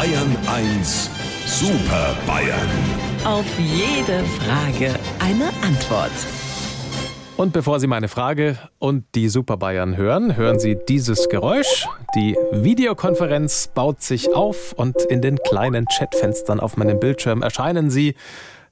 Bayern 1 Super Bayern. Auf jede Frage eine Antwort. Und bevor Sie meine Frage und die Super Bayern hören, hören Sie dieses Geräusch. Die Videokonferenz baut sich auf und in den kleinen Chatfenstern auf meinem Bildschirm erscheinen Sie.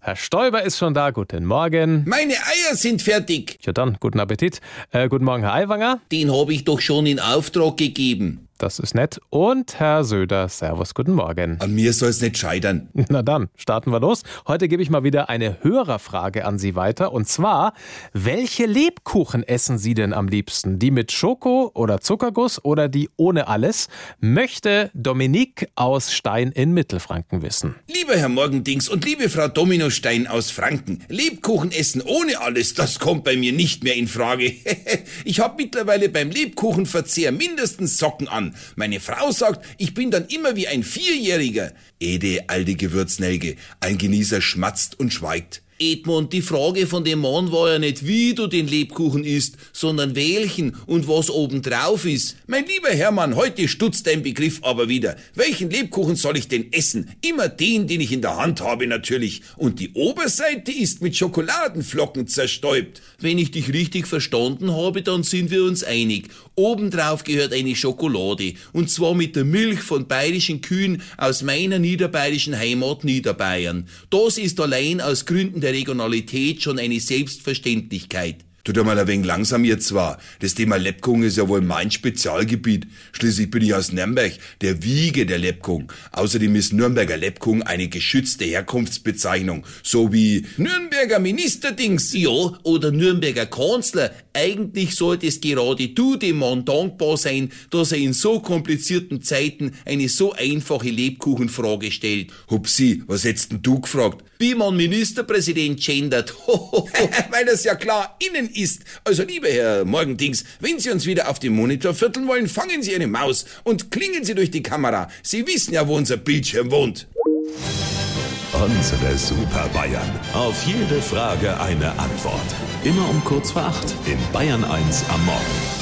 Herr Stoiber ist schon da. Guten Morgen. Meine Eier sind fertig. Ja dann, guten Appetit. Äh, guten Morgen, Herr Aiwanger. Den habe ich doch schon in Auftrag gegeben. Das ist nett. Und Herr Söder, Servus, guten Morgen. An mir soll's nicht scheitern. Na dann, starten wir los. Heute gebe ich mal wieder eine Hörerfrage an Sie weiter. Und zwar, welche Lebkuchen essen Sie denn am liebsten? Die mit Schoko oder Zuckerguss oder die ohne alles? Möchte Dominique aus Stein in Mittelfranken wissen. Lieber Herr Morgendings und liebe Frau Dominostein aus Franken, Lebkuchen essen ohne alles, das kommt bei mir nicht mehr in Frage. ich habe mittlerweile beim Lebkuchenverzehr mindestens Socken an. Meine Frau sagt, ich bin dann immer wie ein Vierjähriger. Ede, alte Gewürznelke. Ein Genießer schmatzt und schweigt. Edmund, die Frage von dem Mann war ja nicht, wie du den Lebkuchen isst, sondern welchen und was oben drauf ist. Mein lieber Hermann, heute stutzt dein Begriff aber wieder. Welchen Lebkuchen soll ich denn essen? Immer den, den ich in der Hand habe natürlich. Und die Oberseite ist mit Schokoladenflocken zerstäubt. Wenn ich dich richtig verstanden habe, dann sind wir uns einig. Obendrauf gehört eine Schokolade. Und zwar mit der Milch von bayerischen Kühen aus meiner niederbayerischen Heimat Niederbayern. Das ist allein aus Gründen der Regionalität schon eine Selbstverständlichkeit. Tut doch mal ein wenig langsam jetzt zwar. Das Thema Lebkuchen ist ja wohl mein Spezialgebiet. Schließlich bin ich aus Nürnberg, der Wiege der Lebkuchen. Außerdem ist Nürnberger Lebkuchen eine geschützte Herkunftsbezeichnung. So wie Nürnberger Ministerdings. Ja, oder Nürnberger Kanzler. Eigentlich solltest gerade du dem Mann dankbar sein, dass er in so komplizierten Zeiten eine so einfache Lebkuchenfrage stellt. Hupsi, was hättest denn du gefragt? Wie man Ministerpräsident gendert. Weil das ja klar innen ist. Also, lieber Herr Morgendings, wenn Sie uns wieder auf dem Monitor vierteln wollen, fangen Sie eine Maus und klingen Sie durch die Kamera. Sie wissen ja, wo unser Bildschirm wohnt. Unsere Super Bayern. Auf jede Frage eine Antwort. Immer um kurz vor acht in Bayern 1 am Morgen.